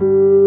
Música